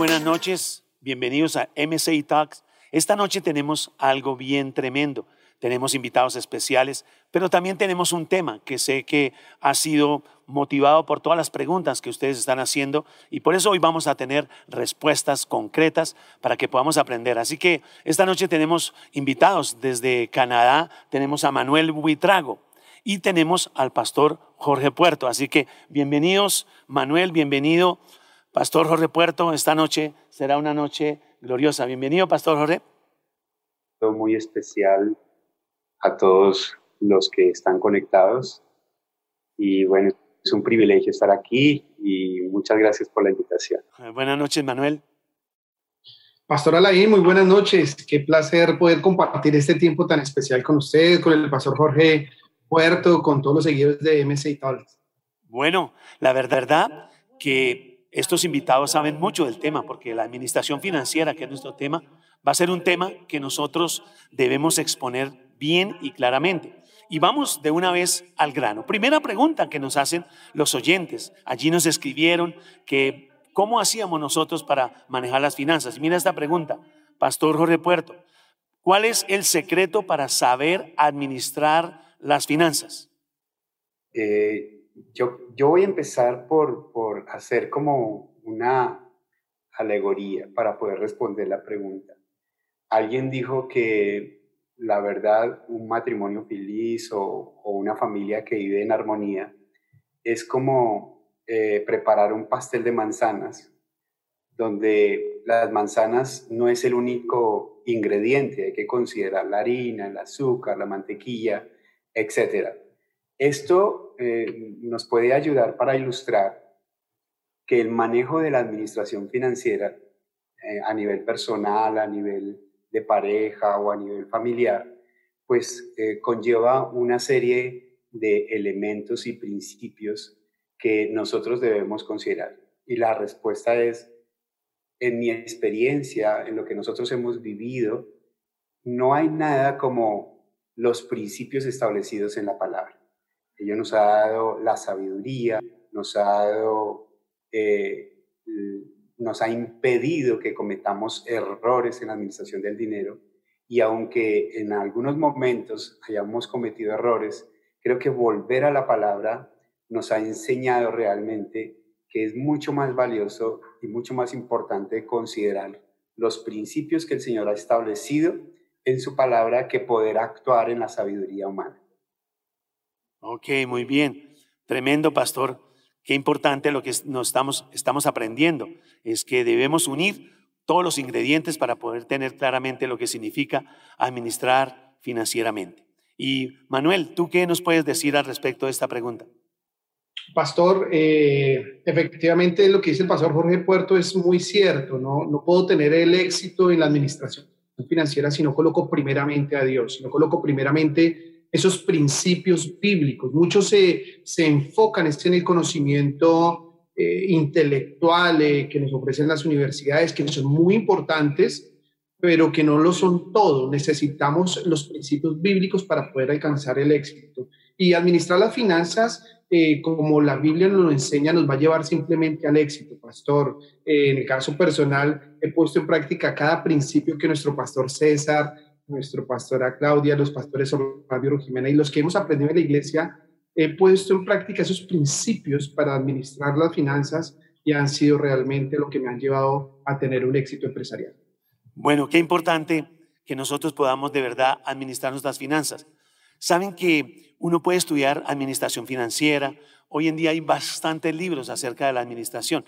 buenas noches. Bienvenidos a MCI Talks. Esta noche tenemos algo bien tremendo. Tenemos invitados especiales, pero también tenemos un tema que sé que ha sido motivado por todas las preguntas que ustedes están haciendo y por eso hoy vamos a tener respuestas concretas para que podamos aprender. Así que esta noche tenemos invitados desde Canadá, tenemos a Manuel Buitrago y tenemos al pastor Jorge Puerto. Así que bienvenidos, Manuel, bienvenido, pastor Jorge Puerto. Esta noche será una noche gloriosa. Bienvenido, pastor Jorge. Muy especial a todos los que están conectados. Y bueno, es un privilegio estar aquí y muchas gracias por la invitación. Eh, buenas noches, Manuel. Pastor Alain, muy buenas noches. Qué placer poder compartir este tiempo tan especial con usted, con el pastor Jorge Puerto, con todos los seguidores de MC y Talks. Bueno, la verdad que estos invitados saben mucho del tema, porque la administración financiera, que es nuestro tema, va a ser un tema que nosotros debemos exponer bien y claramente. Y vamos de una vez al grano. Primera pregunta que nos hacen los oyentes. Allí nos escribieron que cómo hacíamos nosotros para manejar las finanzas. Mira esta pregunta, Pastor Jorge Puerto. ¿Cuál es el secreto para saber administrar las finanzas? Eh, yo, yo voy a empezar por, por hacer como una alegoría para poder responder la pregunta. Alguien dijo que la verdad, un matrimonio feliz o, una familia que vive en armonía es como eh, preparar un pastel de manzanas, donde las manzanas no es el único ingrediente, hay que considerar la harina, el azúcar, la mantequilla, etc. Esto eh, nos puede ayudar para ilustrar que el manejo de la administración financiera eh, a nivel personal, a nivel de pareja o a nivel familiar, pues eh, conlleva una serie de elementos y principios que nosotros debemos considerar. Y la respuesta es, en mi experiencia, en lo que nosotros hemos vivido, no hay nada como los principios establecidos en la palabra. Ella nos ha dado la sabiduría, nos ha dado eh, nos ha impedido que cometamos errores en la administración del dinero y aunque en algunos momentos hayamos cometido errores, creo que volver a la palabra nos ha enseñado realmente que es mucho más valioso y mucho más importante considerar los principios que el Señor ha establecido en su palabra que poder actuar en la sabiduría humana. Ok, muy bien. Tremendo, pastor. Qué importante lo que nos estamos, estamos aprendiendo es que debemos unir todos los ingredientes para poder tener claramente lo que significa administrar financieramente. Y Manuel, ¿tú qué nos puedes decir al respecto de esta pregunta? Pastor, eh, efectivamente lo que dice el pastor Jorge Puerto es muy cierto, ¿no? No puedo tener el éxito en la administración financiera si no coloco primeramente a Dios, si no coloco primeramente esos principios bíblicos. Muchos se, se enfocan en el conocimiento eh, intelectuales que nos ofrecen las universidades, que son muy importantes, pero que no lo son todo. Necesitamos los principios bíblicos para poder alcanzar el éxito. Y administrar las finanzas, eh, como la Biblia nos lo enseña, nos va a llevar simplemente al éxito, pastor. Eh, en el caso personal, he puesto en práctica cada principio que nuestro pastor César, nuestro pastora Claudia, los pastores Fabio Jimena y los que hemos aprendido en la iglesia he puesto en práctica esos principios para administrar las finanzas y han sido realmente lo que me han llevado a tener un éxito empresarial. Bueno, qué importante que nosotros podamos de verdad administrar nuestras finanzas. Saben que uno puede estudiar administración financiera. Hoy en día hay bastantes libros acerca de la administración,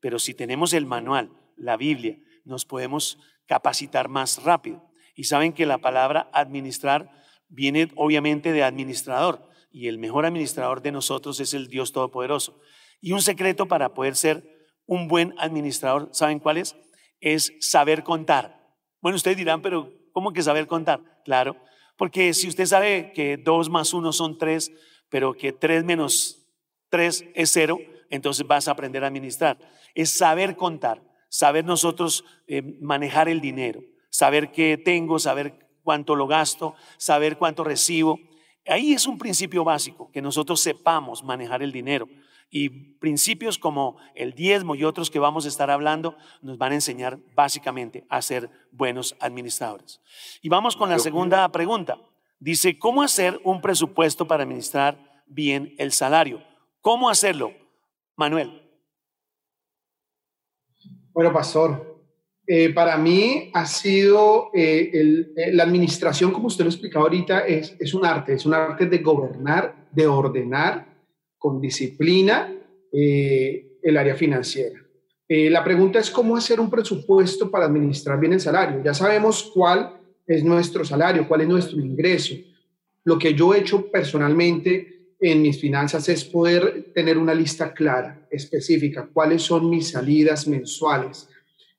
pero si tenemos el manual, la Biblia, nos podemos capacitar más rápido. Y saben que la palabra administrar viene obviamente de administrador y el mejor administrador de nosotros es el Dios Todopoderoso. Y un secreto para poder ser un buen administrador, ¿saben cuál es? Es saber contar. Bueno, ustedes dirán, pero ¿cómo que saber contar? Claro, porque si usted sabe que 2 más 1 son 3, pero que 3 menos 3 es 0, entonces vas a aprender a administrar. Es saber contar, saber nosotros eh, manejar el dinero, saber qué tengo, saber cuánto lo gasto, saber cuánto recibo Ahí es un principio básico, que nosotros sepamos manejar el dinero. Y principios como el diezmo y otros que vamos a estar hablando nos van a enseñar básicamente a ser buenos administradores. Y vamos con la segunda pregunta. Dice, ¿cómo hacer un presupuesto para administrar bien el salario? ¿Cómo hacerlo? Manuel. Bueno, pastor, eh, para mí ha sido eh, eh, la administración, como usted lo explicaba ahorita, es, es un arte, es un arte de gobernar, de ordenar con disciplina el área financiera. la pregunta es cómo hacer un presupuesto para administrar bien el salario. Ya sabemos cuál es nuestro salario, cuál es nuestro ingreso. Lo que yo he hecho personalmente en mis finanzas es poder tener una lista clara, específica, cuáles son mis salidas mensuales.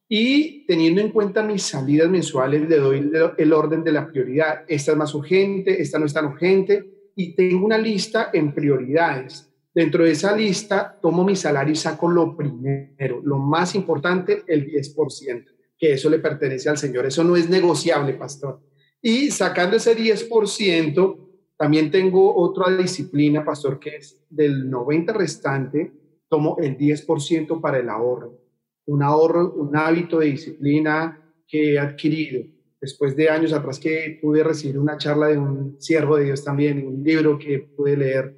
Y teniendo en cuenta mis salidas mensuales, le doy el orden de la prioridad. Esta es más urgente, esta no es tan urgente. Y tengo una lista en prioridades. Dentro de esa lista, tomo mi salario y saco lo primero, lo más importante, el 10% que eso le pertenece al Señor. Eso no es negociable, pastor. Y sacando ese 10%, también tengo otra disciplina, pastor, que es del 90 restante, tomo el 10% para el ahorro. Un ahorro, un hábito de disciplina que he adquirido después de años atrás que pude recibir una charla de un siervo de Dios también, un libro que pude leer,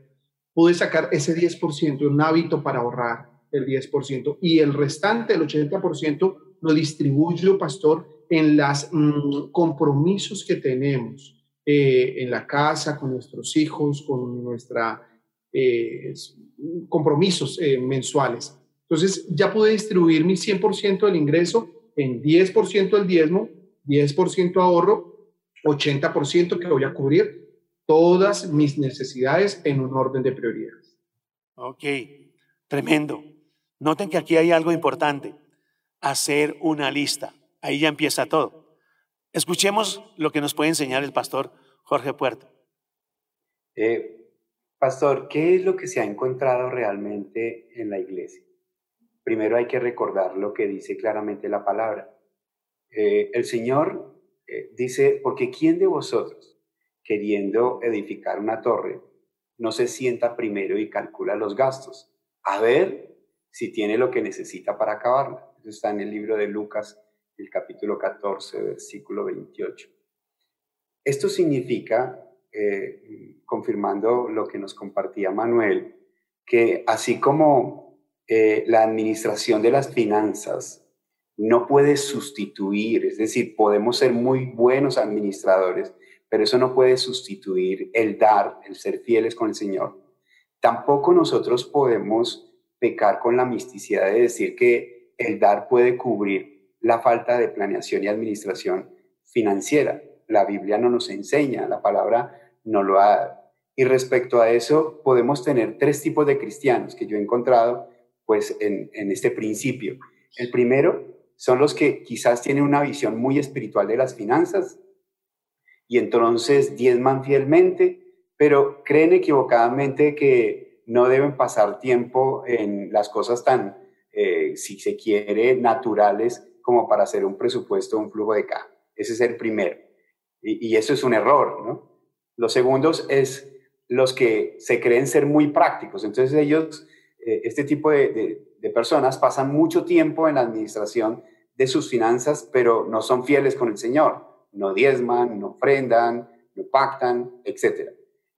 pude sacar ese 10%, un hábito para ahorrar el 10%, y el restante, el 80%, lo distribuyo, pastor, en los mm, compromisos que tenemos eh, en la casa, con nuestros hijos, con nuestra eh, compromisos eh, mensuales. Entonces, ya pude distribuir mi 100% del ingreso en 10% del diezmo, 10% ahorro, 80% que voy a cubrir todas mis necesidades en un orden de prioridades. Ok, tremendo. Noten que aquí hay algo importante hacer una lista. Ahí ya empieza todo. Escuchemos lo que nos puede enseñar el pastor Jorge Puerto. Eh, pastor, ¿qué es lo que se ha encontrado realmente en la iglesia? Primero hay que recordar lo que dice claramente la palabra. Eh, el Señor eh, dice, porque ¿quién de vosotros, queriendo edificar una torre, no se sienta primero y calcula los gastos? A ver si tiene lo que necesita para acabarla está en el libro de Lucas, el capítulo 14, versículo 28. Esto significa, eh, confirmando lo que nos compartía Manuel, que así como eh, la administración de las finanzas no puede sustituir, es decir, podemos ser muy buenos administradores, pero eso no puede sustituir el dar, el ser fieles con el Señor. Tampoco nosotros podemos pecar con la misticidad de decir que el dar puede cubrir la falta de planeación y administración financiera. La Biblia no nos enseña, la palabra no lo ha Y respecto a eso, podemos tener tres tipos de cristianos que yo he encontrado pues en, este principio. El primero son los que quizás tienen una visión muy espiritual de las finanzas y entonces diezman fielmente, pero creen equivocadamente que no deben pasar tiempo en las cosas tan eh, si se quiere, naturales como para hacer un presupuesto, un flujo de caja. Ese es el primero. Y, eso es un error, ¿no? Los segundos es los que se creen ser muy prácticos. Entonces ellos, eh, este tipo de, de personas pasan mucho tiempo en la administración de sus finanzas, pero no son fieles con el Señor. No diezman, no ofrendan, no pactan, etc.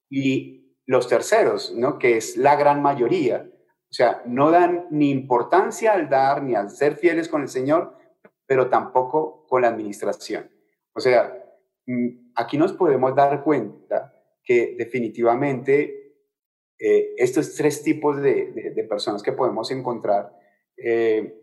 Y los terceros, ¿no? que es la gran mayoría, o sea, no dan ni importancia al dar ni al ser fieles con el Señor, pero tampoco con la administración. O sea, mm, aquí nos podemos dar cuenta que definitivamente eh, estos tres tipos de, personas que podemos encontrar eh,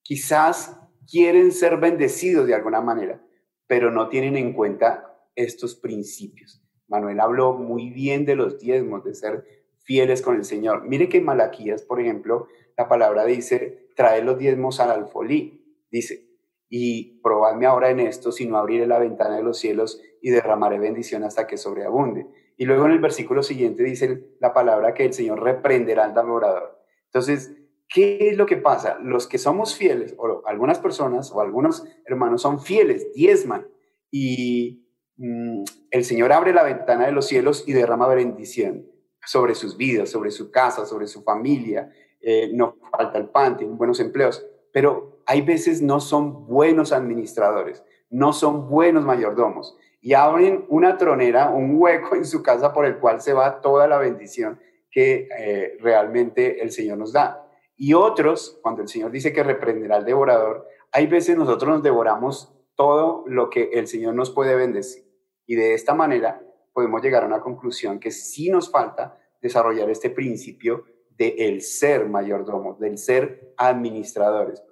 quizás quieren ser bendecidos de alguna manera, pero no tienen en cuenta estos principios. Manuel habló muy bien de los diezmos, de ser fieles con el Señor. Mire que en Malaquías, por ejemplo, la palabra dice, trae los diezmos al alfolí, dice, y probadme ahora en esto, si no abriré la ventana de los cielos y derramaré bendición hasta que sobreabunde. Y luego en el versículo siguiente dice la palabra que el Señor reprenderá al devorador. Entonces, ¿qué es lo que pasa? Los que somos fieles, o algunas personas o algunos hermanos son fieles, diezman, y mm, el Señor abre la ventana de los cielos y derrama bendición sobre sus vidas, sobre su casa, sobre su familia, eh, no falta el pan, tienen buenos empleos, pero hay veces no son buenos administradores, no son buenos mayordomos y abren una tronera, un hueco en su casa por el cual se va toda la bendición que eh, realmente el Señor nos da. Y otros, cuando el Señor dice que reprenderá al devorador, hay veces nosotros nos devoramos todo lo que el Señor nos puede bendecir. Y de esta manera podemos llegar a una conclusión que sí nos falta desarrollar este principio de el ser mayordomo, del ser administradores.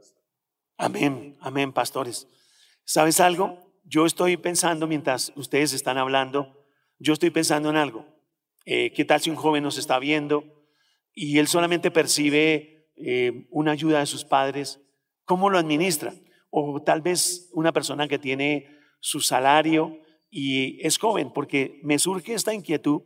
Amén, amén, pastores. ¿Sabes algo? Yo estoy pensando, mientras ustedes están hablando, yo estoy pensando en algo. Eh, ¿Qué tal si un joven nos está viendo y él solamente percibe eh, una ayuda de sus padres? ¿Cómo lo administra? O tal vez una persona que tiene su salario y es joven, porque me surge esta inquietud,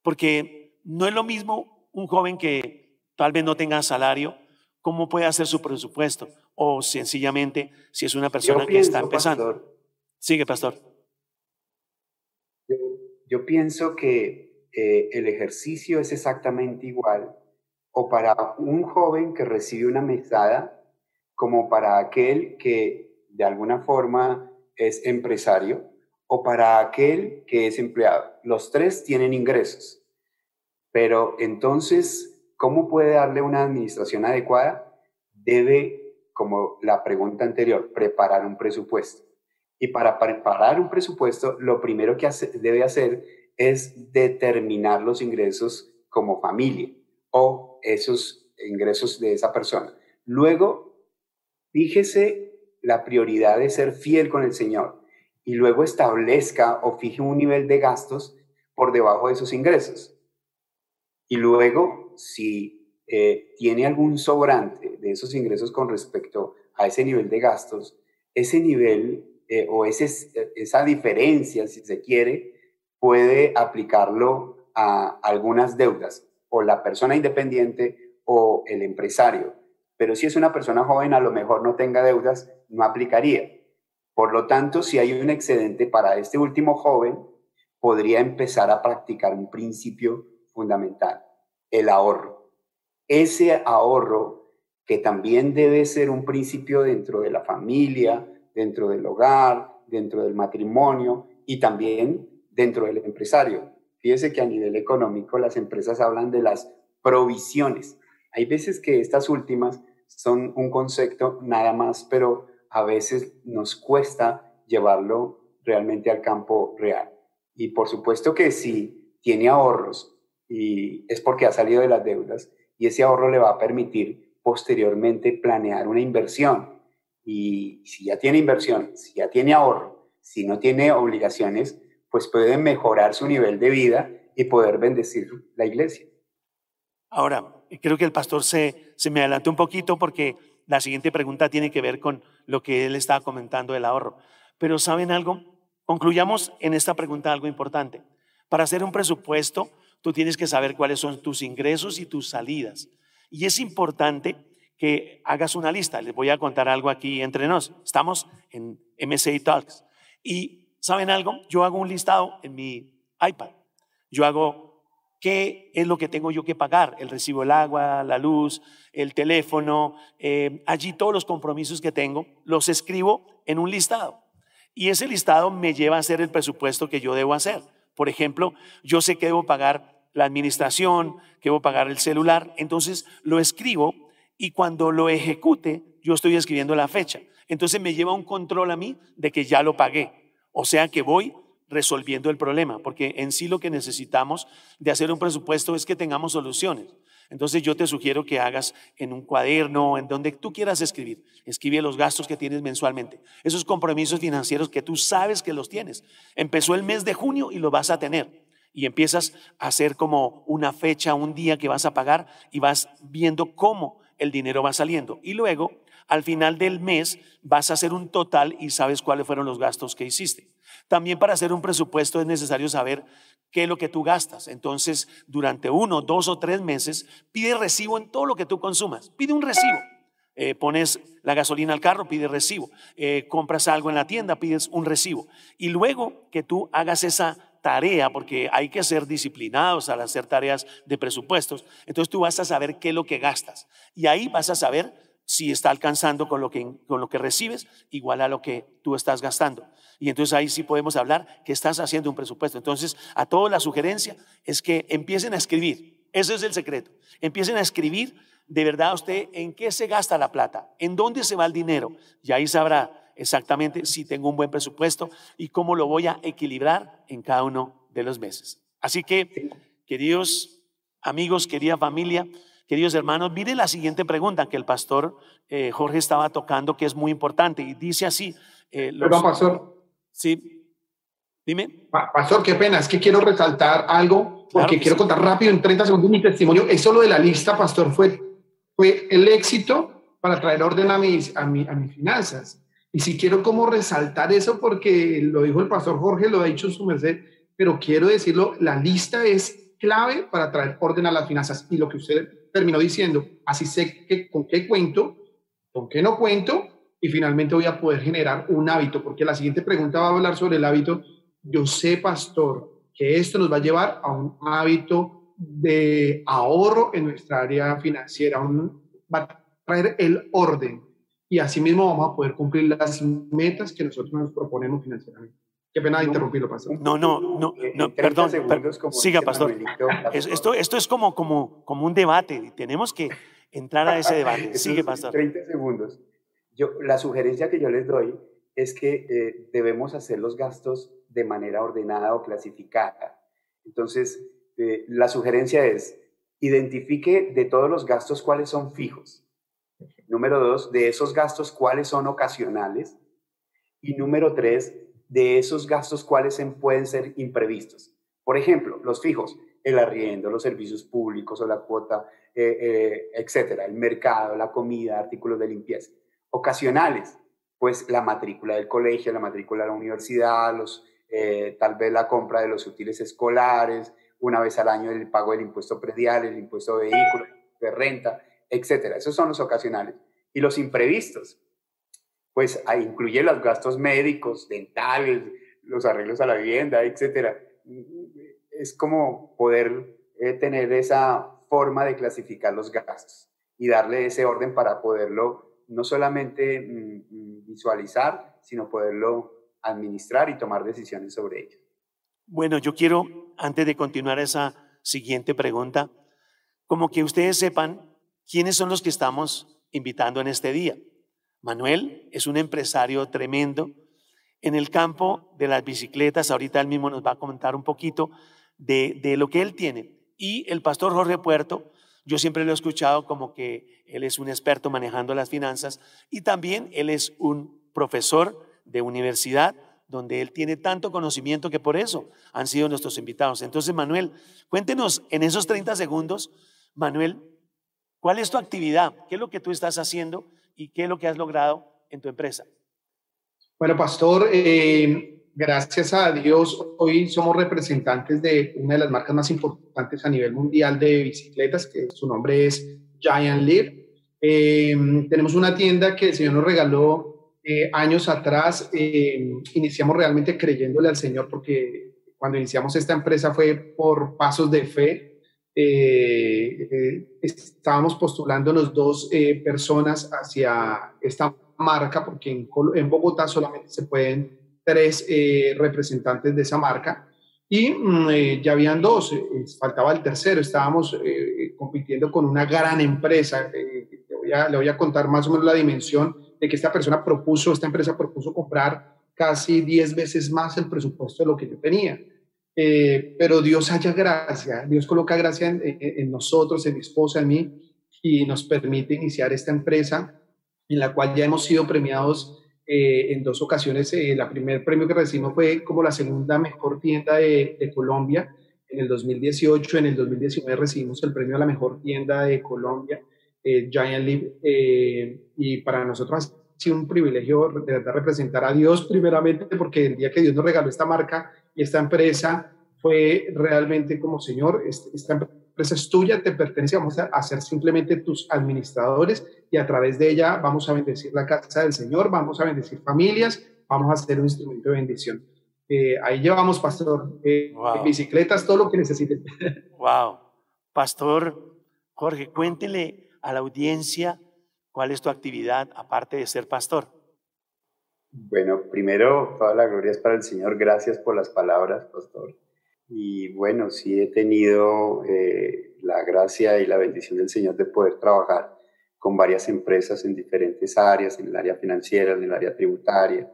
porque no es lo mismo un joven que tal vez no tenga salario, cómo puede hacer su presupuesto, o sencillamente si es una persona que está empezando. Sigue, pastor. Yo, pienso que eh, el ejercicio es exactamente igual, o para un joven que recibe una mesada, como para aquel que de alguna forma es empresario o para aquel que es empleado. Los tres tienen ingresos, pero entonces, ¿cómo puede darle una administración adecuada? Debe, como la pregunta anterior, preparar un presupuesto. Y para preparar un presupuesto, lo primero que debe hacer es determinar los ingresos como familia o esos ingresos de esa persona. Luego, fíjese la prioridad de ser fiel con el Señor y luego establezca o fije un nivel de gastos por debajo de esos ingresos. Y luego, si eh, tiene algún sobrante de esos ingresos con respecto a ese nivel de gastos, ese nivel eh, o ese, esa diferencia, si se quiere, puede aplicarlo a algunas deudas, o la persona independiente o el empresario. Pero si es una persona joven, a lo mejor no tenga deudas, no aplicaría. Por lo tanto, si hay un excedente para este último joven, podría empezar a practicar un principio fundamental, el ahorro. Ese ahorro que también debe ser un principio dentro de la familia, dentro del hogar, dentro del matrimonio y también dentro del empresario. Fíjese que a nivel económico las empresas hablan de las provisiones. Hay veces que estas últimas son un concepto nada más, pero a veces nos cuesta llevarlo realmente al campo real. Y por supuesto que si tiene ahorros y es porque ha salido de las deudas y ese ahorro le va a permitir posteriormente planear una inversión. Y si ya tiene inversión, si ya tiene ahorro, si no tiene obligaciones, pues puede mejorar su nivel de vida y poder bendecir la iglesia. Ahora, creo que el pastor se, se me adelantó un poquito porque la siguiente pregunta tiene que ver con lo que él estaba comentando del ahorro. Pero ¿saben algo? Concluyamos en esta pregunta algo importante. Para hacer un presupuesto, tú tienes que saber cuáles son tus ingresos y tus salidas. Y es importante que hagas una lista. Les voy a contar algo aquí entre nos. Estamos en MSA Talks. Y ¿saben algo? Yo hago un listado en mi iPad. Yo hago qué es lo que tengo yo que pagar, el recibo del agua, la luz, el teléfono, eh, allí todos los compromisos que tengo, los escribo en un listado. Y ese listado me lleva a hacer el presupuesto que yo debo hacer. Por ejemplo, yo sé que debo pagar la administración, que debo pagar el celular, entonces lo escribo y cuando lo ejecute, yo estoy escribiendo la fecha. Entonces me lleva un control a mí de que ya lo pagué. O sea que voy resolviendo el problema, porque en sí lo que necesitamos de hacer un presupuesto es que tengamos soluciones. Entonces yo te sugiero que hagas en un cuaderno, en donde tú quieras escribir, escribe los gastos que tienes mensualmente, esos compromisos financieros que tú sabes que los tienes. Empezó el mes de junio y lo vas a tener. Y empiezas a hacer como una fecha, un día que vas a pagar y vas viendo cómo el dinero va saliendo. Y luego, al final del mes, vas a hacer un total y sabes cuáles fueron los gastos que hiciste. También para hacer un presupuesto es necesario saber qué es lo que tú gastas. Entonces, durante uno, dos o tres meses, pide recibo en todo lo que tú consumas. Pide un recibo. Eh, pones la gasolina al carro, pide recibo. Eh, compras algo en la tienda, pides un recibo. Y luego que tú hagas esa tarea, porque hay que ser disciplinados al hacer tareas de presupuestos. Entonces tú vas a saber qué es lo que gastas. Y ahí vas a saber si está alcanzando con lo que, con lo que recibes igual a lo que tú estás gastando. Y entonces ahí sí podemos hablar que estás haciendo un presupuesto. Entonces, a todos la sugerencia es que empiecen a escribir. Ese es el secreto. Empiecen a escribir de verdad usted en qué se gasta la plata, en dónde se va el dinero. Y ahí sabrá exactamente si tengo un buen presupuesto y cómo lo voy a equilibrar en cada uno de los meses. Así que, queridos amigos, querida familia, queridos hermanos, mire la siguiente pregunta que el pastor eh, Jorge estaba tocando, que es muy importante, y dice así. Eh, Perdón, pastor. Sí. Dime. Pastor, qué pena, es que quiero resaltar algo, porque quiero contar rápido en 30 segundos mi testimonio. Eso lo de la lista, pastor, fue, fue el éxito para traer orden a mis, a, mi, a mis finanzas. Y si quiero como resaltar eso, porque lo dijo el pastor Jorge, lo ha dicho su merced, pero quiero decirlo, la lista es clave para traer orden a las finanzas. Y lo que usted terminó diciendo, así sé que, con qué cuento, con qué no cuento, y finalmente voy a poder generar un hábito, porque la siguiente pregunta va a hablar sobre el hábito. Yo sé, pastor, que esto nos va a llevar a un hábito de ahorro en nuestra área financiera, va a traer el orden y asimismo vamos a poder cumplir las metas que nosotros nos proponemos financieramente. Qué pena de interrumpirlo, pastor. No, no, no, no perdón. siga, pastor. esto, esto es como, como, como un debate. Tenemos que entrar a ese debate. Sigue, pastor. 30 segundos. Yo, la sugerencia que yo les doy es que eh, debemos hacer los gastos de manera ordenada o clasificada. Entonces, eh, la sugerencia es, identifique de todos los gastos cuáles son fijos Número dos, de esos gastos, cuáles son ocasionales. Y número tres, de esos gastos, cuáles pueden ser imprevistos. Por ejemplo, los fijos, el arriendo, los servicios públicos o la cuota, eh, eh, etcétera, el mercado, la comida, artículos de limpieza. Ocasionales, pues la matrícula del colegio, la matrícula de la universidad, los, eh, tal vez la compra de los útiles escolares, una vez al año el pago del impuesto predial, el impuesto de vehículo, de renta, etcétera. Esos son los ocasionales. Y los imprevistos, pues incluye los gastos médicos, dentales, los arreglos a la vivienda, etcétera. Es como poder eh, tener esa forma de clasificar los gastos y darle ese orden para poderlo no solamente mm, mm, visualizar, sino poderlo administrar y tomar decisiones sobre ello. Bueno, yo quiero, antes de continuar esa siguiente pregunta, como que ustedes sepan ¿Quiénes son los que estamos invitando en este día? Manuel es un empresario tremendo. En el campo de las bicicletas, ahorita él mismo nos va a comentar un poquito de, de lo que él tiene. Y el pastor Jorge Puerto, yo siempre lo he escuchado como que él es un experto manejando las finanzas y también él es un profesor de universidad donde él tiene tanto conocimiento que por eso han sido nuestros invitados. Entonces, Manuel, cuéntenos en esos 30 segundos, Manuel, ¿Cuál es tu actividad? ¿Qué es lo que tú estás haciendo y qué es lo que has logrado en tu empresa? Bueno, pastor, eh, gracias a Dios, hoy somos representantes de una de las marcas más importantes a nivel mundial de bicicletas, que su nombre es Giant Leap. Eh, tenemos una tienda que el Señor nos regaló eh, años atrás. iniciamos realmente creyéndole al Señor porque cuando iniciamos esta empresa fue por pasos de fe eh, eh, estábamos postulándonos dos eh, personas hacia esta marca, porque en, en, Bogotá solamente se pueden tres representantes de esa marca, y mm, ya habían dos, faltaba el tercero, estábamos compitiendo con una gran empresa, le voy, a, le voy a contar más o menos la dimensión de que esta persona propuso, esta empresa propuso comprar casi 10 veces más el presupuesto de lo que yo tenía. Eh, pero Dios haya gracia, Dios coloca gracia en, nosotros, en mi esposa, en mí, y nos permite iniciar esta empresa en la cual ya hemos sido premiados eh, en dos ocasiones. Eh, el primer premio que recibimos fue como la segunda mejor tienda de, Colombia en el 2018, en el 2019 recibimos el premio a la mejor tienda de Colombia, Giant Leap, y para nosotros ha sido un privilegio de verdad representar a Dios primeramente, porque el día que Dios nos regaló esta marca, y esta empresa fue realmente como, Señor, esta empresa es tuya, te pertenece, vamos a ser simplemente tus administradores y a través de ella vamos a bendecir la casa del Señor, vamos a bendecir familias, vamos a ser un instrumento de bendición. Eh, ahí llevamos, pastor, eh, bicicletas, todo lo que necesiten. Wow. Pastor Jorge, cuéntele a la audiencia cuál es tu actividad aparte de ser pastor. Bueno, primero, toda la gloria es para el Señor. Gracias por las palabras, pastor. Y bueno, sí he tenido eh, la gracia y la bendición del Señor de poder trabajar con varias empresas en diferentes áreas, en el área financiera, en el área tributaria,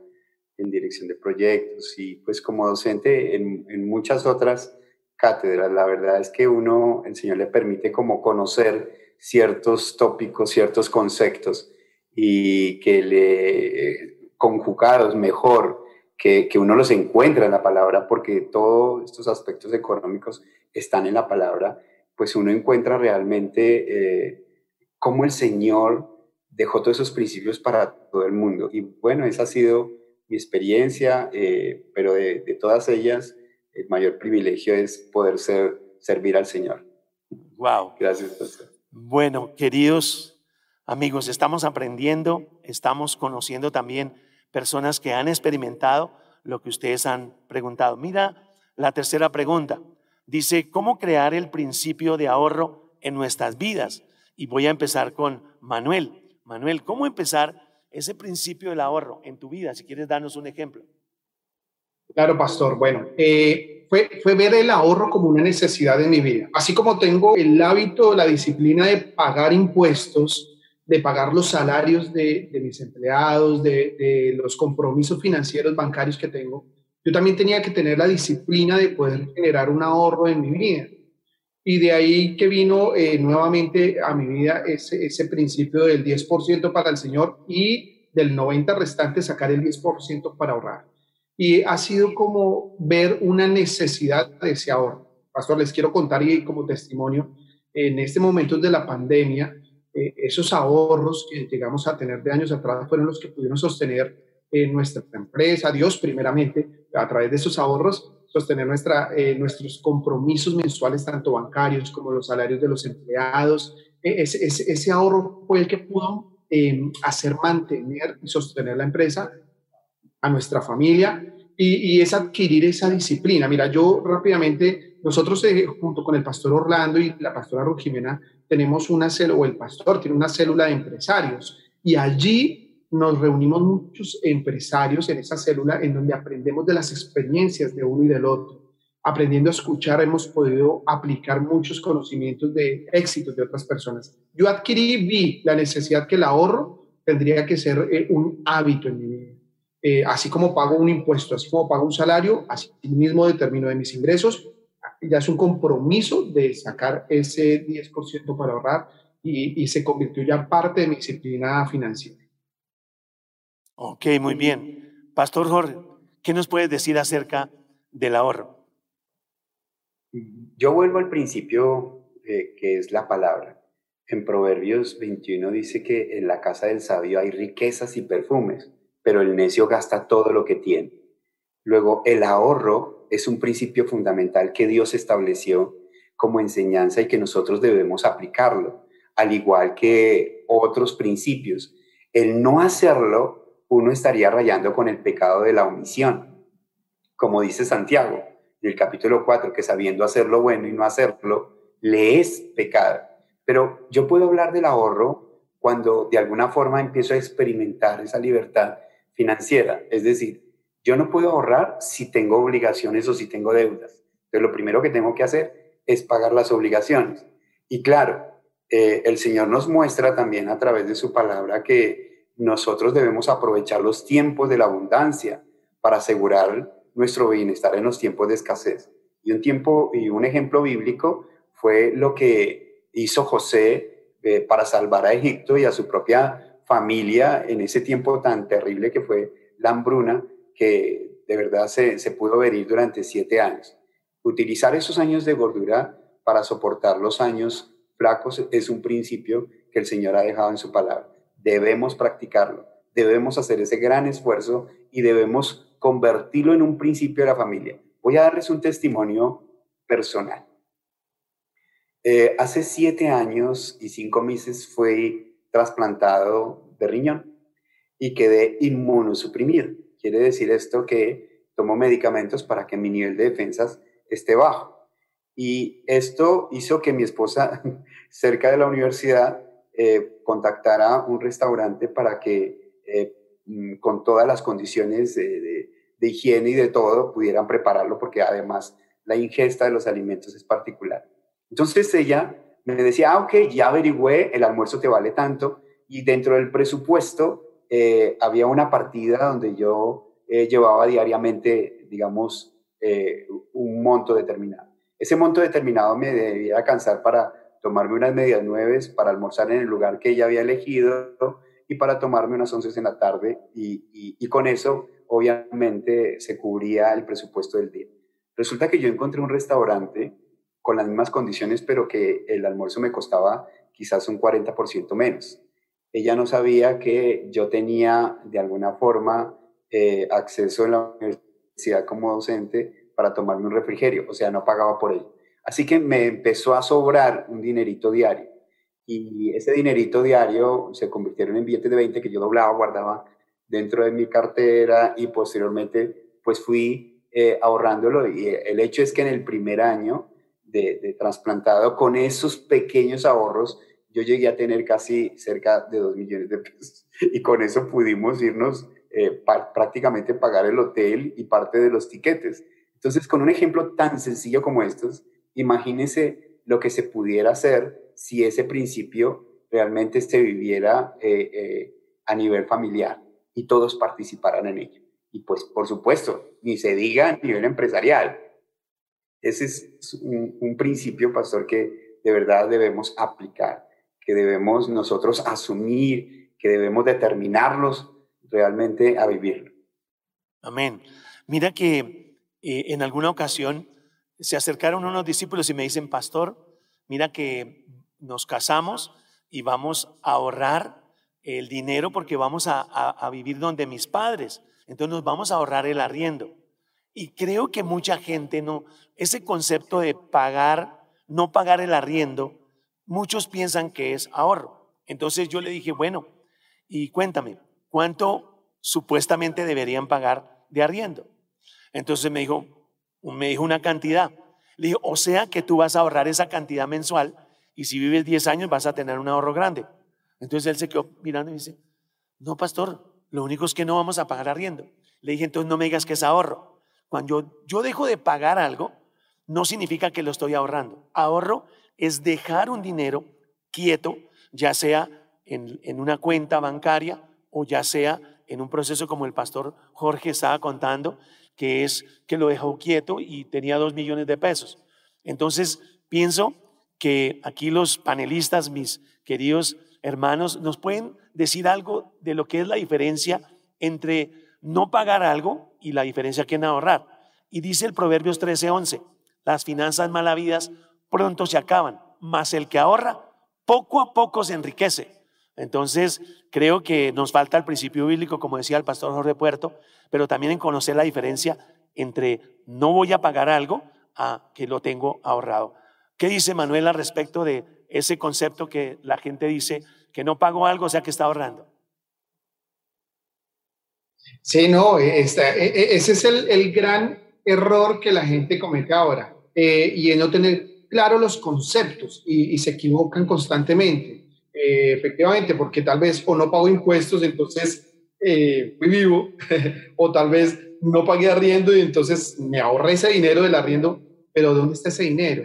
en dirección de proyectos y pues como docente en, en muchas otras cátedras. La verdad es que uno, el Señor le permite como conocer ciertos tópicos, ciertos conceptos y que le conjugados mejor, que, que, uno los encuentra en la palabra, porque todos estos aspectos económicos están en la palabra, pues uno encuentra realmente eh, cómo el Señor dejó todos esos principios para todo el mundo. Y bueno, esa ha sido mi experiencia, eh, pero de, todas ellas, el mayor privilegio es poder ser, servir al Señor. Wow. Gracias, pastor. Bueno, queridos amigos, estamos aprendiendo, estamos conociendo también personas que han experimentado lo que ustedes han preguntado. Mira la tercera pregunta. Dice, ¿cómo crear el principio de ahorro en nuestras vidas? Y voy a empezar con Manuel. Manuel, ¿cómo empezar ese principio del ahorro en tu vida? Si quieres darnos un ejemplo. Claro, pastor. Bueno, eh, fue, fue ver el ahorro como una necesidad en mi vida. Así como tengo el hábito, la disciplina de pagar impuestos, de pagar los salarios de, mis empleados, de, los compromisos financieros bancarios que tengo, yo también tenía que tener la disciplina de poder generar un ahorro en mi vida. Y de ahí que vino eh, nuevamente a mi vida ese, ese principio del 10% para el Señor y del 90% restante sacar el 10% para ahorrar. Y ha sido como ver una necesidad de ese ahorro. Pastor, les quiero contar y como testimonio, en este momento de la pandemia, eh, esos ahorros que llegamos a tener de años atrás fueron los que pudieron sostener eh, nuestra empresa, Dios primeramente, a través de esos ahorros, sostener nuestra, eh, nuestros compromisos mensuales, tanto bancarios como los salarios de los empleados. E, ese, ese, ese, ahorro fue el que pudo em, hacer mantener y sostener la empresa, a nuestra familia, y, y es adquirir esa disciplina. Mira, yo rápidamente, nosotros junto con el pastor Orlando y la pastora Rujimena, tenemos una célula, o el pastor tiene una célula de empresarios, y allí nos reunimos muchos empresarios en esa célula en donde aprendemos de las experiencias de uno y del otro. Aprendiendo a escuchar hemos podido aplicar muchos conocimientos de éxitos de otras personas. Yo adquirí, vi la necesidad que el ahorro tendría que ser eh, un hábito en mi vida. Eh, así como pago un impuesto, así como pago un salario, así mismo determino de mis ingresos, ya es un compromiso de sacar ese 10% para ahorrar y, se convirtió ya parte de mi disciplina financiera. Ok, muy bien. Pastor Jorge, ¿qué nos puedes decir acerca del ahorro? Yo vuelvo al principio eh, que es la palabra. En Proverbios 21 dice que en la casa del sabio hay riquezas y perfumes, pero el necio gasta todo lo que tiene. Luego, el ahorro es un principio fundamental que Dios estableció como enseñanza y que nosotros debemos aplicarlo, al igual que otros principios. El no hacerlo, uno estaría rayando con el pecado de la omisión, como dice Santiago en el capítulo 4, que sabiendo hacer lo bueno y no hacerlo, le es pecado. Pero yo puedo hablar del ahorro cuando de alguna forma empiezo a experimentar esa libertad financiera, es decir, yo no puedo ahorrar si tengo obligaciones o si tengo deudas. Entonces, lo primero que tengo que hacer es pagar las obligaciones. Y claro, eh, el Señor nos muestra también a través de su palabra que nosotros debemos aprovechar los tiempos de la abundancia para asegurar nuestro bienestar en los tiempos de escasez. Y un tiempo y un ejemplo bíblico fue lo que hizo José eh, para salvar a Egipto y a su propia familia en ese tiempo tan terrible que fue la hambruna que de verdad se, pudo venir durante siete años. Utilizar esos años de gordura para soportar los años flacos es un principio que el Señor ha dejado en su palabra. Debemos practicarlo, debemos hacer ese gran esfuerzo y debemos convertirlo en un principio de la familia. Voy a darles un testimonio personal. Eh, hace siete años y cinco meses fui trasplantado de riñón y quedé inmunosuprimido. Quiere decir esto que tomo medicamentos para que mi nivel de defensas esté bajo. Y esto hizo que mi esposa, cerca de la universidad, eh, contactara un restaurante para que, eh, mm, con todas las condiciones de, higiene y de todo, pudieran prepararlo, porque además la ingesta de los alimentos es particular. Entonces ella me decía, ah, ok, ya averigüé, el almuerzo te vale tanto, y dentro del presupuesto eh, había una partida donde yo llevaba diariamente, digamos, un monto determinado. Ese monto determinado me debía alcanzar para tomarme unas medias nueves, para almorzar en el lugar que ella había elegido y para tomarme unas once en la tarde y, con eso obviamente se cubría el presupuesto del día. Resulta que yo encontré un restaurante con las mismas condiciones, pero que el almuerzo me costaba quizás un 40% menos. Ella no sabía que yo tenía de alguna forma eh, acceso en la universidad como docente para tomarme un refrigerio, o sea, no pagaba por ello. Así que me empezó a sobrar un dinerito diario y ese dinerito diario se convirtieron en billetes de 20 que yo doblaba, guardaba dentro de mi cartera y posteriormente pues fui eh, ahorrándolo y el hecho es que en el primer año de, de trasplantado con esos pequeños ahorros yo llegué a tener casi cerca de 2 millones de pesos y con eso pudimos irnos eh, prácticamente pagar el hotel y parte de los tiquetes. Entonces, con un ejemplo tan sencillo como estos, imagínese lo que se pudiera hacer si ese principio realmente se viviera eh, eh, a nivel familiar y todos participaran en ello. Y pues, por supuesto, ni se diga a nivel empresarial. Ese es un, un principio, pastor, que de verdad debemos aplicar, que debemos nosotros asumir, que debemos determinarlos realmente a vivirlo. Amén. Mira que eh, en alguna ocasión se acercaron unos discípulos y me dicen, pastor, mira que nos casamos y vamos a ahorrar el dinero porque vamos a, vivir donde mis padres. Entonces nos vamos a ahorrar el arriendo. Y creo que mucha gente no, ese concepto de pagar, no pagar el arriendo, muchos piensan que es ahorro. Entonces yo le dije, bueno, y cuéntame, ¿cuánto supuestamente deberían pagar de arriendo? Entonces me dijo, me dijo una cantidad. Le dije, o sea que tú vas a ahorrar esa cantidad mensual y si vives 10 años vas a tener un ahorro grande. Entonces él se quedó mirando y dice, no, pastor, lo único es que no vamos a pagar arriendo. Le dije, entonces no me digas que es ahorro. Cuando yo dejo de pagar algo, no significa que lo estoy ahorrando. Ahorro es dejar un dinero quieto, ya sea en, en una cuenta bancaria o ya sea en un proceso como el pastor Jorge estaba contando, que es que lo dejó quieto y tenía dos millones de pesos. Entonces, pienso que aquí los panelistas, mis queridos hermanos, nos pueden decir algo de lo que es la diferencia entre no pagar algo y la diferencia que en ahorrar. Y dice el Proverbios 13:11, las finanzas malavidas pronto se acaban, mas el que ahorra poco a poco se enriquece. Entonces, creo que nos falta el principio bíblico, como decía el pastor Jorge Puerto, pero también en conocer la diferencia entre no voy a pagar algo a que lo tengo ahorrado. ¿Qué dice Manuel al respecto de ese concepto que la gente dice que no pago algo, o sea que está ahorrando? Sí, no, e, e, ese es el, gran error que la gente comete ahora eh, y en no tener claro los conceptos y se equivocan constantemente. Eh, efectivamente, porque tal vez o no pago impuestos, entonces eh, fui vivo, o tal vez no pagué arriendo y entonces me ahorré ese dinero del arriendo, pero ¿dónde está ese dinero?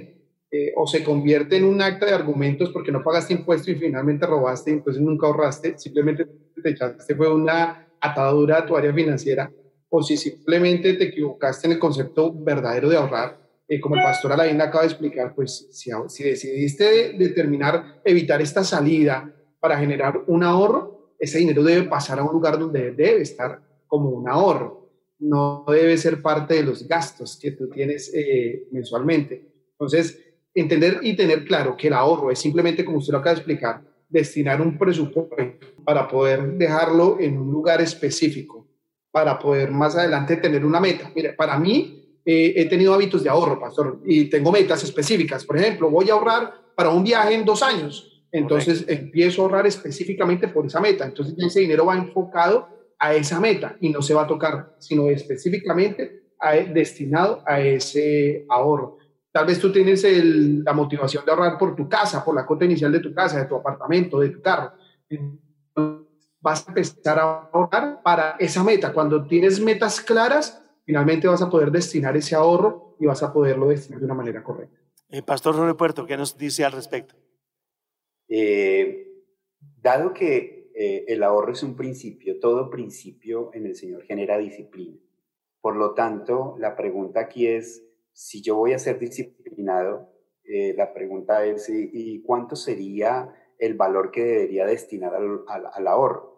Eh, o se convierte en un acta de argumentos porque no pagaste impuestos y finalmente robaste, entonces nunca ahorraste, simplemente te echaste, fue una atadura a tu área financiera, o si simplemente te equivocaste en el concepto verdadero de ahorrar, eh, como el pastor Alain acaba de explicar, pues si, si decidiste determinar evitar esta salida para generar un ahorro, ese dinero debe pasar a un lugar donde debe estar como un ahorro. No debe ser parte de los gastos que tú tienes eh, mensualmente. Entonces, entender y tener claro que el ahorro es simplemente, como usted lo acaba de explicar, destinar un presupuesto para poder dejarlo en un lugar específico, para poder más adelante tener una meta. Mire, para mí, eh, he tenido hábitos de ahorro, pastor, y tengo metas específicas. Por ejemplo, voy a ahorrar para un viaje en dos años. Entonces empiezo a ahorrar específicamente por esa meta. Entonces ese dinero va enfocado a esa meta y no se va a tocar, sino específicamente destinado a ese ahorro. Tal vez tú tienes la motivación de ahorrar por tu casa, por la cuota inicial de tu casa, de tu apartamento, de tu carro. Vas a empezar a ahorrar para esa meta. Cuando tienes metas claras, finalmente vas a poder destinar ese ahorro y vas a poderlo destinar de una manera correcta. Eh, Pastor Jorge Puerto, ¿qué nos dice al respecto? Eh, dado que eh, el ahorro es un principio, todo principio en el Señor genera disciplina. Por lo tanto, la pregunta aquí es, si yo voy a ser disciplinado, la pregunta es, ¿y cuánto sería el valor que debería destinar al ahorro?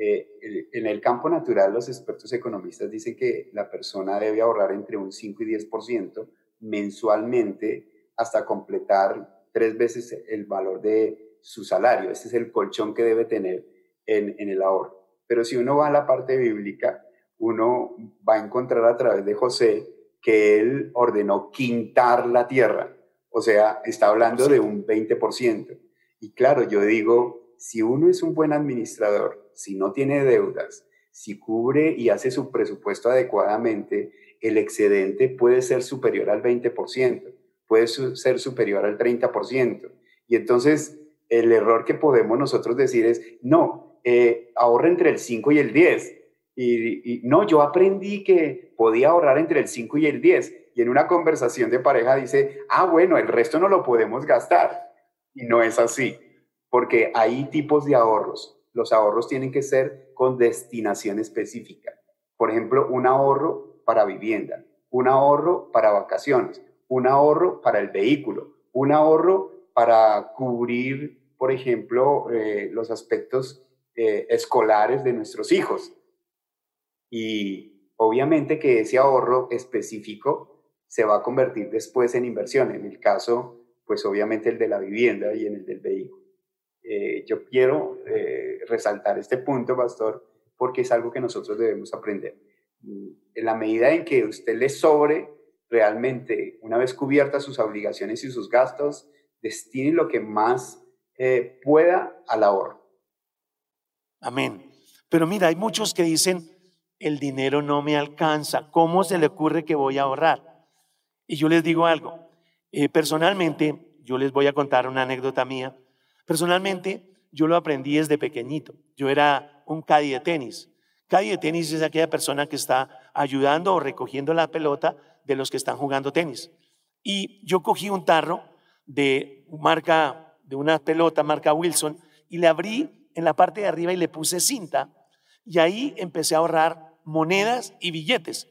Eh, en el campo natural, los expertos economistas dicen que la persona debe ahorrar entre un 5 y 10% mensualmente hasta completar tres veces el valor de su salario. Ese es el colchón que debe tener en, en el ahorro. Pero si uno va a la parte bíblica, uno va a encontrar a través de José que él ordenó quintar la tierra. O sea, está hablando de un 20%. Y claro, yo digo, si uno es un buen administrador, si no tiene deudas, si cubre y hace su presupuesto adecuadamente, el excedente puede ser superior al 20%, puede ser superior al 30%. Y entonces el error que podemos nosotros decir es, no, eh, ahorra entre el 5 y el 10. Y, y, no, yo aprendí que podía ahorrar entre el 5 y el 10. Y en una conversación de pareja dice, ah, bueno, el resto no lo podemos gastar. Y no es así, porque hay tipos de ahorros los ahorros tienen que ser con destinación específica. Por ejemplo, un ahorro para vivienda, un ahorro para vacaciones, un ahorro para el vehículo, un ahorro para cubrir, por ejemplo, eh, los aspectos eh, escolares de nuestros hijos. Y obviamente que ese ahorro específico se va a convertir después en inversión, en el caso, pues obviamente el de la vivienda y en el del vehículo. Eh, yo quiero eh, resaltar este punto, pastor, porque es algo que nosotros debemos aprender. En la medida en que usted le sobre realmente, una vez cubiertas sus obligaciones y sus gastos, destine lo que más eh, pueda al ahorro. Amén. Pero mira, hay muchos que dicen, el dinero no me alcanza, ¿cómo se le ocurre que voy a ahorrar? Y yo les digo algo, personalmente, yo les voy a contar una anécdota mía. Personalmente, yo lo aprendí desde pequeñito. Yo era un caddy de tenis. Caddy de tenis es aquella persona que está ayudando o recogiendo la pelota de los que están jugando tenis. Y yo cogí un tarro de marca, de una pelota marca Wilson, y le abrí en la parte de arriba y le puse cinta. Y ahí empecé a ahorrar monedas y billetes.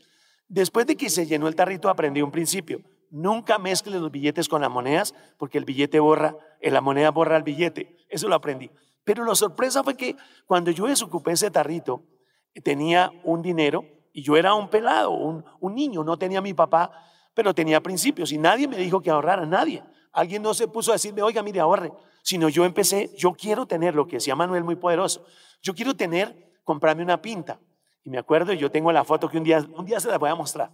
Después de que se llenó el tarrito, aprendí un principio. Nunca mezcles los billetes con las monedas porque el billete borra, eh, la moneda borra el billete. Eso lo aprendí. Pero la sorpresa fue que cuando yo desocupé ese tarrito, tenía un dinero y yo era un pelado, un, un niño, no tenía mi papá, pero tenía principios y nadie me dijo que ahorrara, nadie. Alguien no se puso a decirme, oiga, mire, ahorre, sino yo empecé, yo quiero tener lo que decía Manuel muy poderoso, yo quiero tener, comprarme una pinta. Y me acuerdo, yo tengo la foto que un día, un día se la voy a mostrar.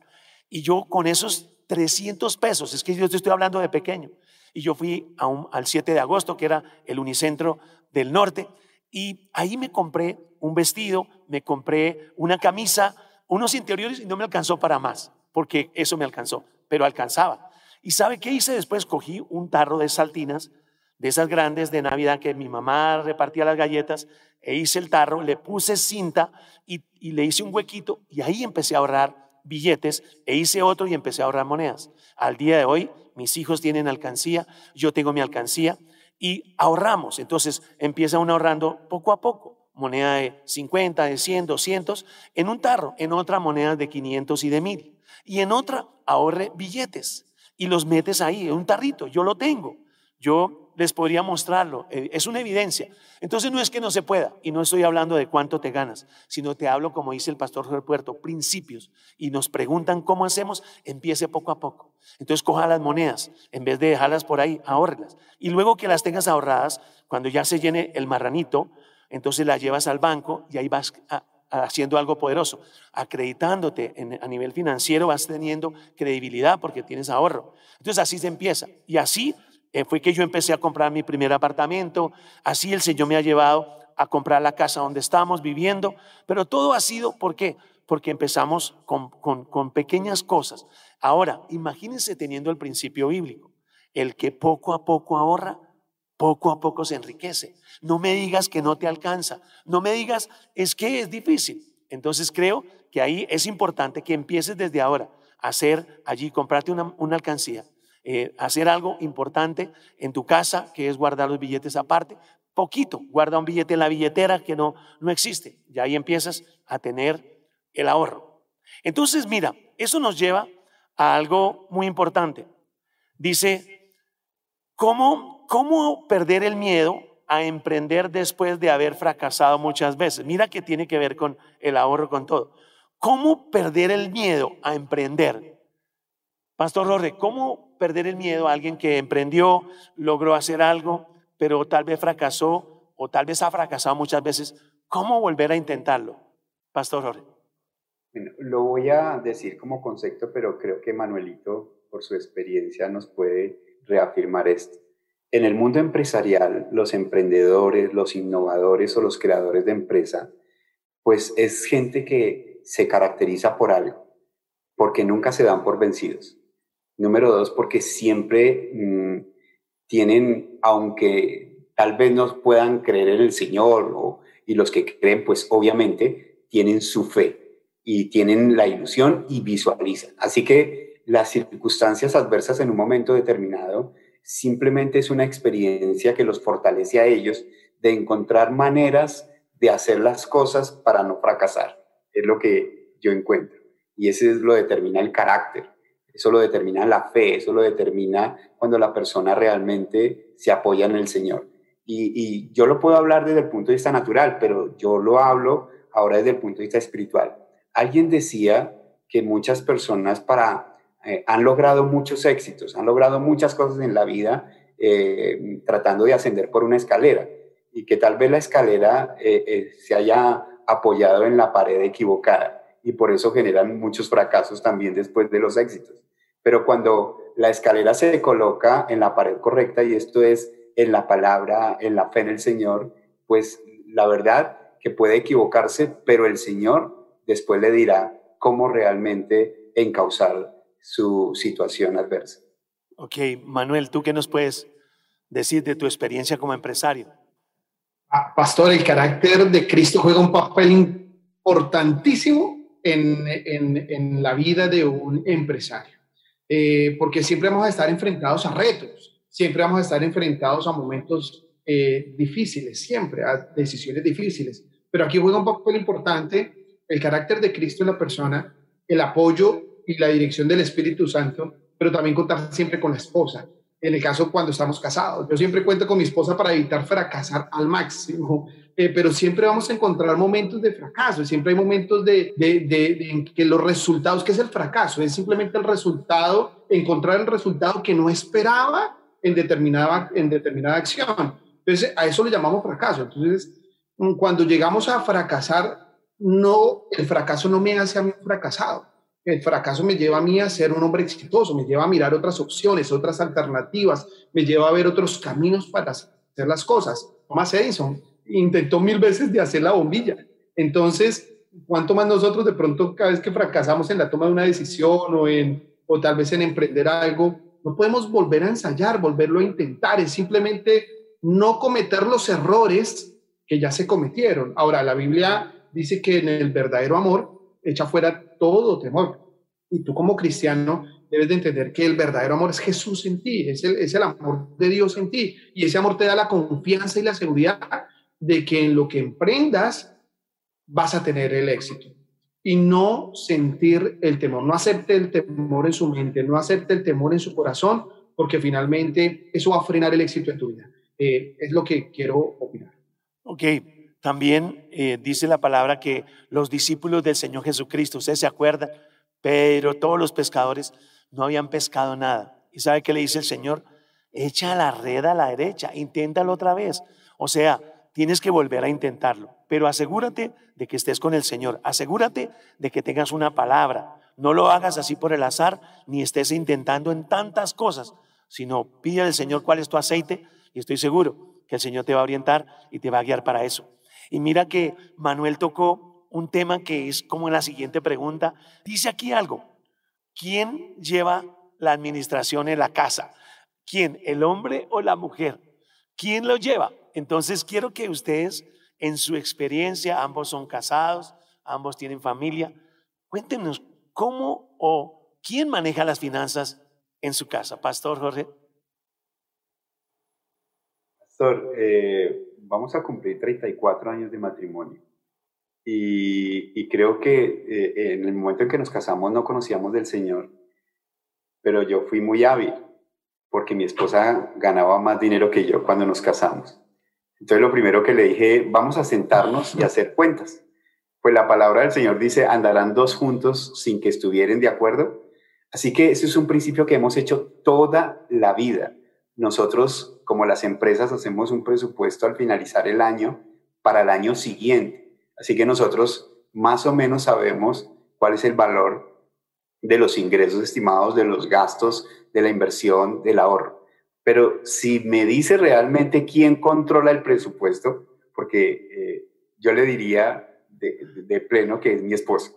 Y yo con esos 300 pesos, es que yo te estoy hablando de pequeño. Y yo fui a al 7 de agosto, que era el Unicentro del Norte, y ahí me compré un vestido, me compré una camisa, unos interiores y no me alcanzó para más, porque eso me alcanzó, pero alcanzaba. ¿Y sabe qué hice después? Cogí un tarro de saltinas, de esas grandes de Navidad que mi mamá repartía las galletas, e hice el tarro, le puse cinta y, y le hice un huequito y ahí empecé a ahorrar billetes e hice otro y empecé a ahorrar monedas. Al día de hoy, mis hijos tienen alcancía, yo tengo mi alcancía y ahorramos. Entonces empieza uno ahorrando poco a poco, moneda de 50, de 100, 200, en un tarro, en otra moneda de 500 y de 1000. Y en otra ahorre billetes y los metes ahí, en un tarrito, yo lo tengo. Yo les podría mostrarlo, eh, es una evidencia. Entonces no es que no se pueda, y no estoy hablando de cuánto te ganas, sino te hablo, como dice el pastor Jorge Puerto, principios, y nos preguntan cómo hacemos, empiece poco a poco. Entonces coja las monedas, en vez de dejarlas por ahí, ahorrelas. Y luego que las tengas ahorradas, cuando ya se llene el marranito, entonces las llevas al banco y ahí vas haciendo algo poderoso, acreditándote a nivel financiero, vas teniendo credibilidad porque tienes ahorro. Entonces así se empieza. Y así fue que yo empecé a comprar mi primer apartamento, así el Señor me ha llevado a comprar la casa donde estamos viviendo, pero todo ha sido, ¿por qué? Porque empezamos con, con, con pequeñas cosas. Ahora, imagínense teniendo el principio bíblico. El que poco a poco ahorra, poco a poco se enriquece. No me digas que no te alcanza. No me digas, es que es difícil. Entonces creo que ahí es importante que empieces desde ahora a hacer allí, comprarte una, una alcancía, eh, hacer algo importante en tu casa, que es guardar los billetes aparte. Poquito, guarda un billete en la billetera que no, no existe. Y ahí empiezas a tener el ahorro. Entonces, mira, eso nos lleva a algo muy importante. Dice, ¿cómo, cómo perder el miedo a emprender después de haber fracasado muchas veces? Mira que tiene que ver con el ahorro, con todo. ¿Cómo perder el miedo a emprender? Pastor Jorge, ¿cómo perder el miedo a alguien que emprendió, logró hacer algo, pero tal vez fracasó o tal vez ha fracasado muchas veces? ¿Cómo volver a intentarlo? Pastor Jorge. Bueno, lo voy a decir como concepto, pero creo que Manuelito, por su experiencia, nos puede reafirmar esto. En el mundo empresarial, los emprendedores, los innovadores o los creadores de empresa, pues es gente que se caracteriza por algo, porque nunca se dan por vencidos. Número dos, porque siempre mm, tienen, aunque tal vez no puedan creer en el Señor, y los que creen, pues obviamente tienen su fe y tienen la ilusión y visualizan. Así que las circunstancias adversas en un momento determinado simplemente es una experiencia que los fortalece a ellos de encontrar maneras de hacer las cosas para no fracasar. Es lo que yo encuentro. Y eso es lo determina el carácter, eso lo determina la fe, eso lo determina cuando la persona realmente se apoya en el Señor. Y, yo lo puedo hablar desde el punto de vista natural, pero yo lo hablo ahora desde el punto de vista espiritual Alguien decía que muchas personas para, eh, han logrado muchos éxitos, han logrado muchas cosas en la vida eh, tratando de ascender por una escalera y que tal vez la escalera eh, se haya apoyado en la pared equivocada y por eso generan muchos fracasos también después de los éxitos. Pero cuando la escalera se coloca en la pared correcta y esto es en la palabra, en la fe en el Señor, pues la verdad que puede equivocarse, pero el Señor después le dirá cómo realmente encauzar su situación adversa. Ok, Manuel, ¿tú qué nos puedes decir de tu experiencia como empresario? Ah, pastor, el carácter de Cristo juega un papel importantísimo en, en, la vida de un empresario, eh, porque siempre vamos a estar enfrentados a retos, siempre vamos a estar enfrentados a momentos eh, difíciles, siempre a decisiones difíciles, pero aquí juega un papel importante el carácter de Cristo en la persona, el apoyo y la dirección del Espíritu Santo, pero también contar siempre con la esposa. En el caso cuando estamos casados, yo siempre cuento con mi esposa para evitar fracasar al máximo, eh, pero siempre vamos a encontrar momentos de fracaso, siempre hay momentos de, en que los resultados, ¿qué es el fracaso? Es simplemente el resultado, encontrar el resultado que no esperaba en determinada, en determinada acción. Entonces, a eso le llamamos fracaso. Entonces, cuando llegamos a fracasar, no, el fracaso no me hace a mí un fracasado. El fracaso me lleva a mí a ser un hombre exitoso, me lleva a mirar otras opciones, otras alternativas, me lleva a ver otros caminos para hacer las cosas. Thomas Edison intentó mil veces de hacer la bombilla. Entonces, ¿cuánto más nosotros de pronto cada vez que fracasamos en la toma de una decisión o, en, o tal vez en emprender algo, no podemos volver a ensayar, volverlo a intentar, es simplemente no cometer los errores que ya se cometieron. Ahora, la Biblia dice que en el verdadero amor echa fuera todo temor. Y tú como cristiano debes de entender que el verdadero amor es Jesús en ti, es el, es el amor de Dios en ti. Y ese amor te da la confianza y la seguridad de que en lo que emprendas vas a tener el éxito. Y no sentir el temor, no acepte el temor en su mente, no acepte el temor en su corazón, porque finalmente eso va a frenar el éxito en tu vida. Eh, es lo que quiero opinar. Ok, también eh, dice la palabra que los discípulos del Señor Jesucristo, ustedes se acuerdan, pero todos los pescadores no habían pescado nada. ¿Y sabe qué le dice el Señor? Echa la red a la derecha, inténtalo otra vez. O sea, tienes que volver a intentarlo, pero asegúrate de que estés con el Señor, asegúrate de que tengas una palabra. No lo hagas así por el azar, ni estés intentando en tantas cosas, sino pide al Señor cuál es tu aceite y estoy seguro que el Señor te va a orientar y te va a guiar para eso. Y mira que Manuel tocó un tema que es como la siguiente pregunta. Dice aquí algo. ¿Quién lleva la administración en la casa? ¿Quién? ¿El hombre o la mujer? ¿Quién lo lleva? Entonces quiero que ustedes, en su experiencia, ambos son casados, ambos tienen familia, cuéntenos cómo o quién maneja las finanzas en su casa. Pastor Jorge. Pastor, eh, vamos a cumplir 34 años de matrimonio. Y, creo que eh, en el momento en que nos casamos no conocíamos del Señor, pero yo fui muy hábil porque mi esposa ganaba más dinero que yo cuando nos casamos. Entonces lo primero que le dije, vamos a sentarnos y hacer cuentas. Pues la palabra del Señor dice, andarán dos juntos sin que estuvieran de acuerdo. Así que ese es un principio que hemos hecho toda la vida. Nosotros, como las empresas, hacemos un presupuesto al finalizar el año para el año siguiente. Así que nosotros más o menos sabemos cuál es el valor de los ingresos estimados, de los gastos, de la inversión, del ahorro. Pero si me dice realmente quién controla el presupuesto, porque eh, yo le diría de, pleno que es mi esposa.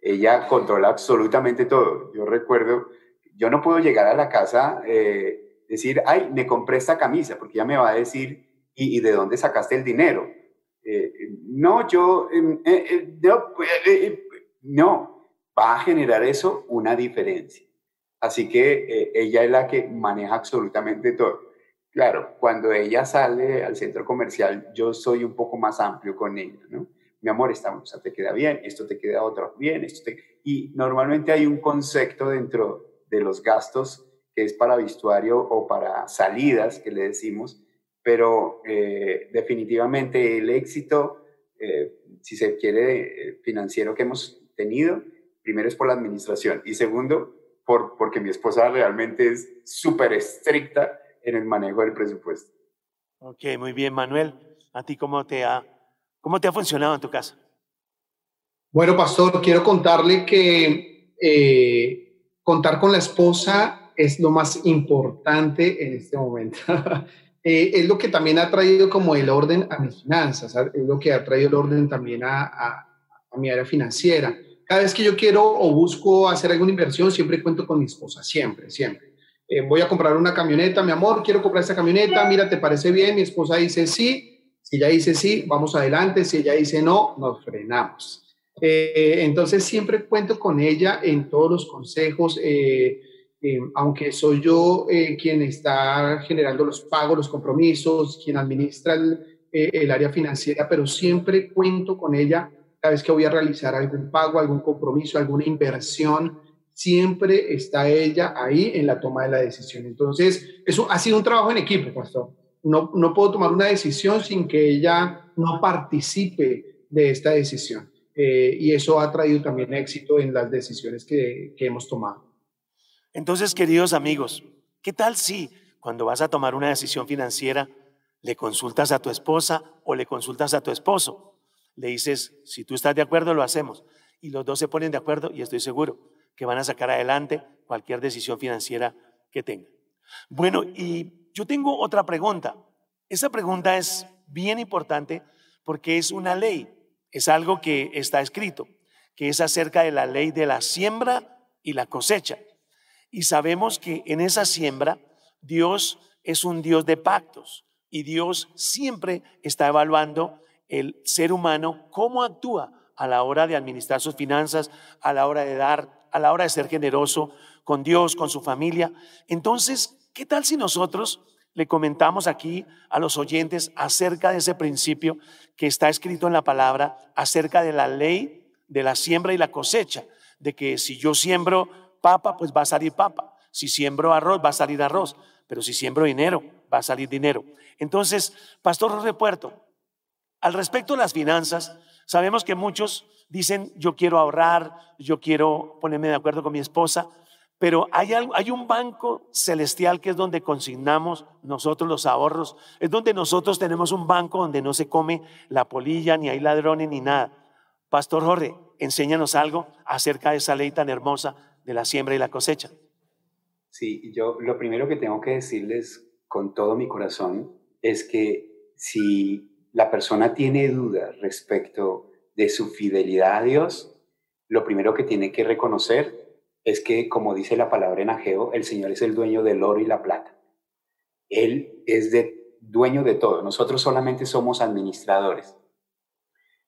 Ella controla absolutamente todo. Yo recuerdo, yo no puedo llegar a la casa, eh, decir, ay, me compré esta camisa, porque ella me va a decir, ¿y, de dónde sacaste el dinero? Eh, no, yo, em, eh, no, no, va a generar eso una diferencia. Así que ella es la que maneja absolutamente todo. Claro, cuando ella sale al centro comercial, yo soy un poco más amplio con ella, ¿no? Mi amor, esta blusa te queda bien, esto te queda otro bien, esto Y normalmente hay un concepto dentro de los gastos que es para vestuario o para salidas, que le decimos, pero eh, definitivamente el éxito, eh, si se quiere, eh, financiero que hemos tenido, primero es por la administración y segundo, por, porque mi esposa realmente es súper estricta en el manejo del presupuesto. Ok, muy bien, Manuel. ¿A ti cómo te ha, cómo te ha funcionado en tu casa? Bueno, pastor, quiero contarle que contar con la esposa es lo más importante en este momento. Eh, es lo que también ha traído como el orden a mis finanzas, es lo que ha traído el orden también a, a, mi área financiera. Cada vez que yo quiero o busco hacer alguna inversión, siempre cuento con mi esposa, siempre, siempre. Eh, voy a comprar una camioneta, mi amor, quiero comprar esta camioneta, mira, ¿te parece bien? Mi esposa dice sí, si ella dice sí, vamos adelante, si ella dice no, nos frenamos. Eh, entonces siempre cuento con ella en todos los consejos. Eh, aunque soy yo quien está generando los pagos, los compromisos, quien administra el, área financiera, pero siempre cuento con ella cada vez que voy a realizar algún pago, algún compromiso, alguna inversión, siempre está ella ahí en la toma de la decisión. Entonces, eso ha sido un trabajo en equipo, pastor. No, no puedo tomar una decisión sin que ella no participe de esta decisión. y eso ha traído también éxito en las decisiones que hemos tomado. Entonces, queridos amigos, ¿qué tal si cuando vas a tomar una decisión financiera le consultas a tu esposa o le consultas a tu esposo? Le dices, si tú estás de acuerdo, lo hacemos. Y los dos se ponen de acuerdo y estoy seguro que van a sacar adelante cualquier decisión financiera que tengan. Bueno, y yo tengo otra pregunta. Esa pregunta es bien importante porque es una ley, es algo que está escrito, que es acerca de la ley de la siembra y la cosecha. Y sabemos que en esa siembra Dios es un Dios de pactos y Dios siempre está evaluando el ser humano cómo actúa a la hora de administrar sus finanzas, a la hora de dar, a la hora de ser generoso con Dios, con su familia. Entonces, ¿qué tal si nosotros le comentamos aquí a los oyentes acerca de ese principio que está escrito en la palabra, acerca de la ley de la siembra y la cosecha? De que si yo siembro papa, pues va a salir papa. Si siembro arroz, va a salir arroz. Pero si siembro dinero, va a salir dinero. Entonces, Pastor Jorge Puerto, al respecto de las finanzas, sabemos que muchos dicen, yo quiero ahorrar, yo quiero ponerme de acuerdo con mi esposa, pero hay, hay un banco celestial que es donde consignamos nosotros los ahorros, es donde nosotros tenemos un banco donde no se come la polilla, ni hay ladrones, ni nada. Pastor Jorge, enséñanos algo acerca de esa ley tan hermosa de la siembra y la cosecha. Sí, yo lo primero que tengo que decirles con todo mi corazón es que si la persona tiene duda respecto de su fidelidad a Dios, lo primero que tiene que reconocer es que, como dice la palabra en Ageo, el Señor es el dueño del oro y la plata. Él es de, dueño de todo. Nosotros solamente somos administradores.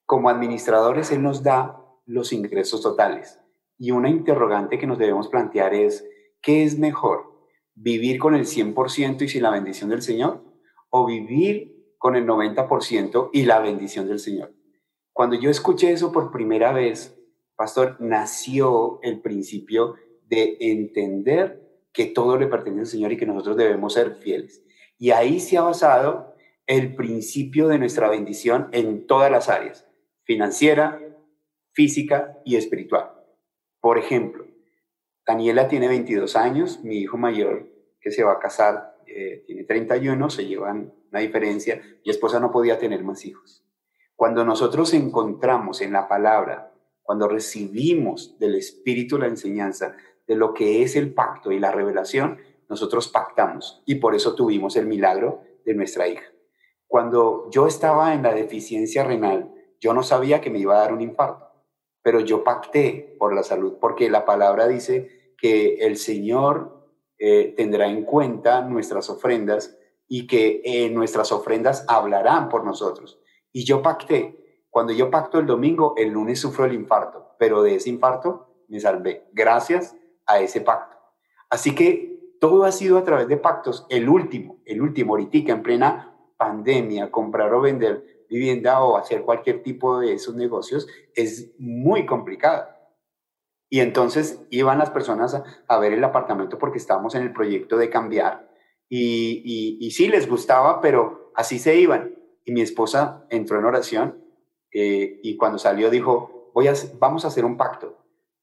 Como administradores, Él nos da los ingresos totales. Y una interrogante que nos debemos plantear es, ¿qué es mejor? ¿Vivir con el 100% y sin la bendición del Señor? ¿O vivir con el 90% y la bendición del Señor? Cuando yo escuché eso por primera vez, pastor, nació el principio de entender que todo le pertenece al Señor y que nosotros debemos ser fieles. Y ahí se ha basado el principio de nuestra bendición en todas las áreas, financiera, física y espiritual. Por ejemplo, Daniela tiene 22 años, mi hijo mayor que se va a casar eh, tiene 31, se llevan una diferencia, mi esposa no podía tener más hijos. Cuando nosotros encontramos en la palabra, cuando recibimos del Espíritu la enseñanza de lo que es el pacto y la revelación, nosotros pactamos y por eso tuvimos el milagro de nuestra hija. Cuando yo estaba en la deficiencia renal, yo no sabía que me iba a dar un infarto, pero yo pacté por la salud porque la palabra dice que el Señor eh, tendrá en cuenta nuestras ofrendas y que eh, nuestras ofrendas hablarán por nosotros. Y yo pacté. Cuando yo pacto el domingo, el lunes sufro el infarto, pero de ese infarto me salvé gracias a ese pacto. Así que todo ha sido a través de pactos. El último, el último, ahorita en plena pandemia, comprar o vender vivienda o hacer cualquier tipo de esos negocios es muy complicado. Y entonces iban las personas a, ver el apartamento porque estábamos en el proyecto de cambiar. Y, sí les gustaba, pero así se iban y mi esposa entró en oración eh, y cuando salió dijo, Voy a, vamos a hacer un pacto.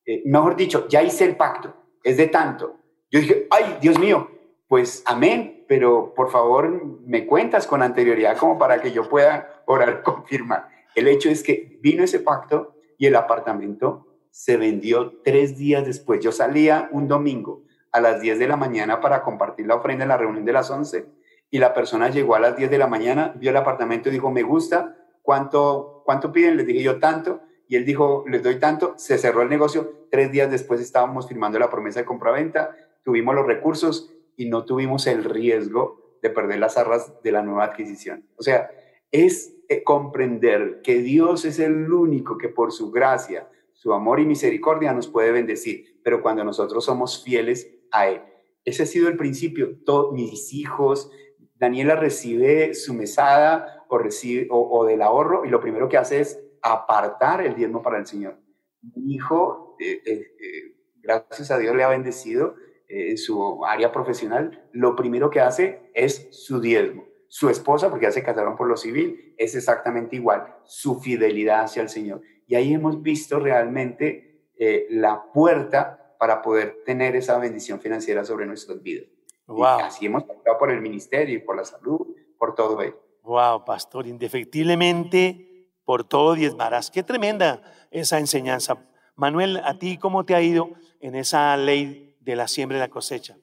Eh, mejor dicho, ya hice el pacto, es de tanto. Yo dije, ay, Dios mío, pues amén, pero por favor me cuentas con anterioridad como para que yo pueda orar, confirmar. El hecho es que vino ese pacto y el apartamento se vendió tres días después. Yo salía un domingo a las 10 de la mañana para compartir la ofrenda en la reunión de las 11 y la persona llegó a las 10 de la mañana, vio el apartamento y dijo, me gusta, ¿cuánto, cuánto piden? Les dije yo tanto, y él dijo, les doy tanto, se cerró el negocio, tres días después estábamos firmando la promesa de compraventa, tuvimos los recursos y no tuvimos el riesgo de perder las arras de la nueva adquisición. O sea, es eh, comprender que Dios es el único que por su gracia, su amor y misericordia nos puede bendecir, pero cuando nosotros somos fieles a Él. Ese ha sido el principio. Todos mis hijos, Daniela recibe su mesada o, recibe, o, del ahorro y lo primero que hace es apartar el diezmo para el Señor. Mi hijo, eh, eh, eh, gracias a Dios, le ha bendecido en su área profesional. Lo primero que hace es su diezmo. Su esposa, porque ya se casaron por lo civil, es exactamente igual, su fidelidad hacia el Señor. Y ahí hemos visto realmente la puerta para poder tener esa bendición financiera sobre nuestras vidas. Wow. así hemos pasado por el ministerio y por la salud, por todo ello. Wow, pastor, indefectiblemente por todo diezmarás. Qué tremenda esa enseñanza. Manuel, ¿a ti cómo te ha ido en esa ley de la siembra y la cosecha?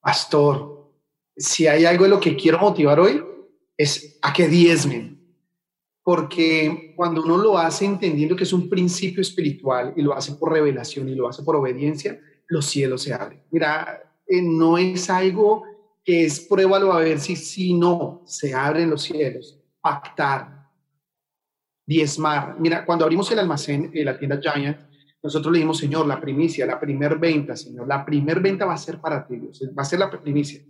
Pastor, si hay algo de lo que quiero motivar hoy, es a que diezmen. Porque cuando uno lo hace entendiendo que es un principio espiritual y lo hace por revelación y lo hace por obediencia, los cielos se abren. Mira, eh, no es algo que es pruébalo a ver si, si no, se abren los cielos, pactar, diezmar. Mira, cuando abrimos el almacén, en la tienda Giant, nosotros le dijimos, Señor, la primicia, la primer venta, Señor, la primer venta va a ser para ti, Dios, va a ser la primicia.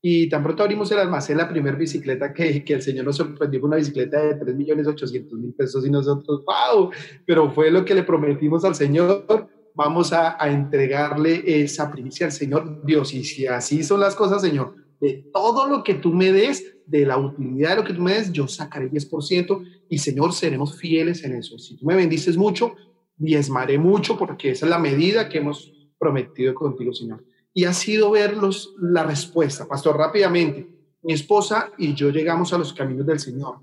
Y tan pronto abrimos el almacén, la primera bicicleta que, que el Señor nos sorprendió con una bicicleta de 3 millones 800 mil pesos y nosotros, wow, pero fue lo que le prometimos al Señor vamos a, entregarle esa primicia al Señor Dios. Y si así son las cosas, Señor, de todo lo que tú me des, de la utilidad de lo que tú me des, yo sacaré 10% y Señor, seremos fieles en eso. Si tú me bendices mucho, diezmaré mucho porque esa es la medida que hemos prometido contigo, Señor. Y ha sido ver la respuesta, pastor, rápidamente. Mi esposa y yo llegamos a los caminos del Señor.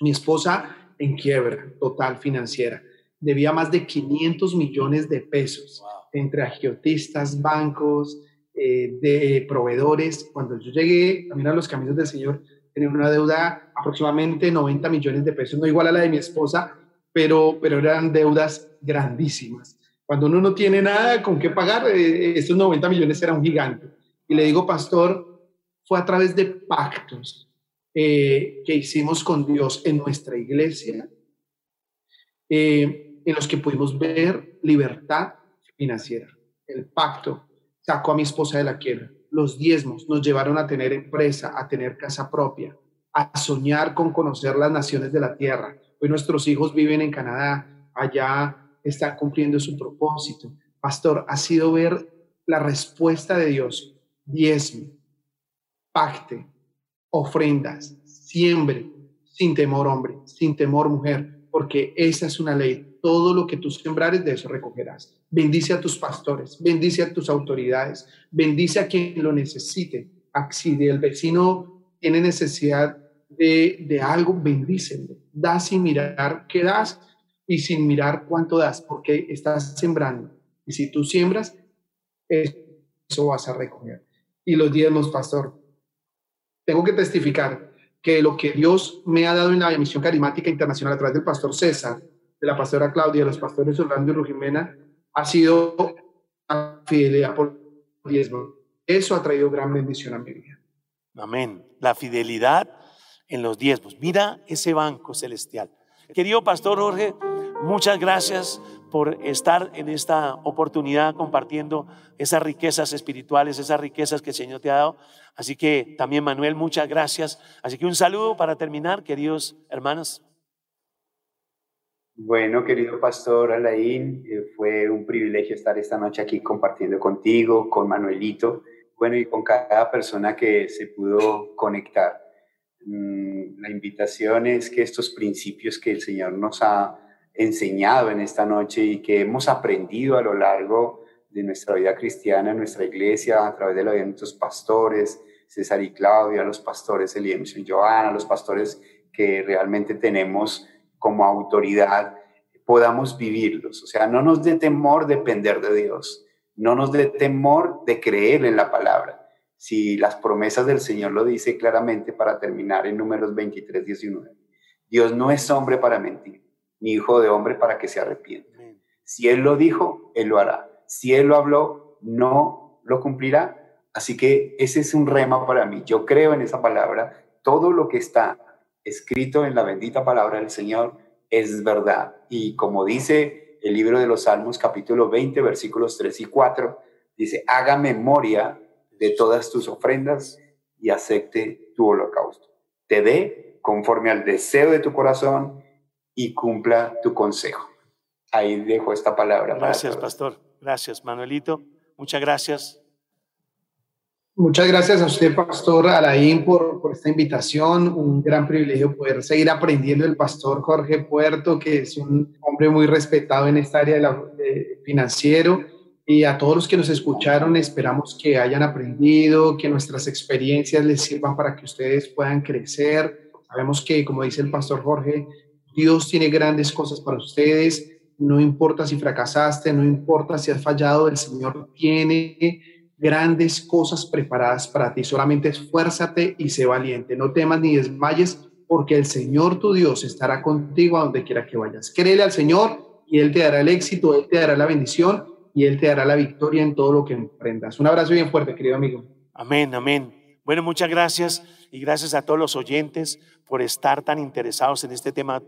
Mi esposa en quiebra total financiera debía más de 500 millones de pesos entre agiotistas, bancos, eh, de proveedores. Cuando yo llegué también a los caminos del Señor, tenía una deuda aproximadamente 90 millones de pesos, no igual a la de mi esposa, pero, pero eran deudas grandísimas. Cuando uno no tiene nada con qué pagar, eh, estos 90 millones eran un gigante. Y le digo, pastor, fue a través de pactos eh, que hicimos con Dios en nuestra iglesia, eh, en los que pudimos ver libertad financiera. El pacto sacó a mi esposa de la quiebra. Los diezmos nos llevaron a tener empresa, a tener casa propia, a soñar con conocer las naciones de la tierra. Hoy nuestros hijos viven en Canadá, allá están cumpliendo su propósito. Pastor, ha sido ver la respuesta de Dios. Diezmo, pacte, ofrendas, siembre, sin temor hombre, sin temor mujer, porque esa es una ley. Todo lo que tú sembrares, de eso recogerás. Bendice a tus pastores, bendice a tus autoridades, bendice a quien lo necesite. Si el vecino tiene necesidad de, de algo, bendícelo. Da sin mirar qué das y sin mirar cuánto das, porque estás sembrando. Y si tú siembras, eso vas a recoger. Y los diezmos, pastor, tengo que testificar que lo que Dios me ha dado en la misión carismática internacional a través del pastor César, de la pastora Claudia, de los pastores Orlando y Rujimena, ha sido la fidelidad por diezmo. Eso ha traído gran bendición a mi vida. Amén. La fidelidad en los diezmos. Mira ese banco celestial. Querido pastor Jorge, Muchas gracias por estar en esta oportunidad compartiendo esas riquezas espirituales, esas riquezas que el Señor te ha dado. Así que también Manuel, muchas gracias. Así que un saludo para terminar, queridos hermanos. Bueno, querido pastor Alain, eh, fue un privilegio estar esta noche aquí compartiendo contigo, con Manuelito, bueno, y con cada persona que se pudo conectar. Mm, la invitación es que estos principios que el Señor nos ha enseñado en esta noche y que hemos aprendido a lo largo de nuestra vida cristiana, en nuestra iglesia, a través de la vida nuestros pastores, César y Claudia, los pastores Elías y Joana, los pastores que realmente tenemos como autoridad, podamos vivirlos. O sea, no nos dé temor depender de Dios, no nos dé temor de creer en la palabra. Si las promesas del Señor lo dice claramente para terminar en números 23, 19. Dios no es hombre para mentir ni hijo de hombre para que se arrepienta. Si Él lo dijo, Él lo hará. Si Él lo habló, no lo cumplirá. Así que ese es un rema para mí. Yo creo en esa palabra. Todo lo que está escrito en la bendita palabra del Señor es verdad. Y como dice el libro de los Salmos, capítulo 20, versículos 3 y 4, dice, haga memoria de todas tus ofrendas y acepte tu holocausto. Te dé conforme al deseo de tu corazón y cumpla tu consejo. Ahí dejo esta palabra. Gracias, pastor. Gracias, Manuelito. Muchas gracias. Muchas gracias a usted, Pastor Alain, por, por, esta invitación. Un gran privilegio poder seguir aprendiendo del Pastor Jorge Puerto, que es un hombre muy respetado en esta área de la, financiero. Y a todos los que nos escucharon, esperamos que hayan aprendido, que nuestras experiencias les sirvan para que ustedes puedan crecer. Sabemos que, como dice el Pastor Jorge, Dios tiene grandes cosas para ustedes. No importa si fracasaste, no importa si has fallado, el Señor tiene grandes cosas preparadas para ti. Solamente esfuérzate y sé valiente. No temas ni desmayes, porque el Señor tu Dios estará contigo a donde quiera que vayas. Créele al Señor y Él te dará el éxito, Él te dará la bendición y Él te dará la victoria en todo lo que emprendas. Un abrazo bien fuerte, querido amigo. Amén, amén. Bueno, muchas gracias y gracias a todos los oyentes por estar tan interesados en este tema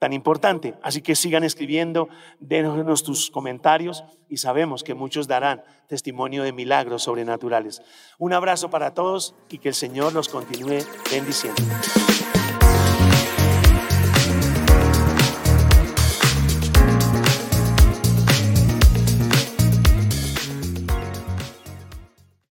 tan importante. Así que sigan escribiendo, denos tus comentarios y sabemos que muchos darán testimonio de milagros sobrenaturales. Un abrazo para todos y que el Señor los continúe bendiciendo.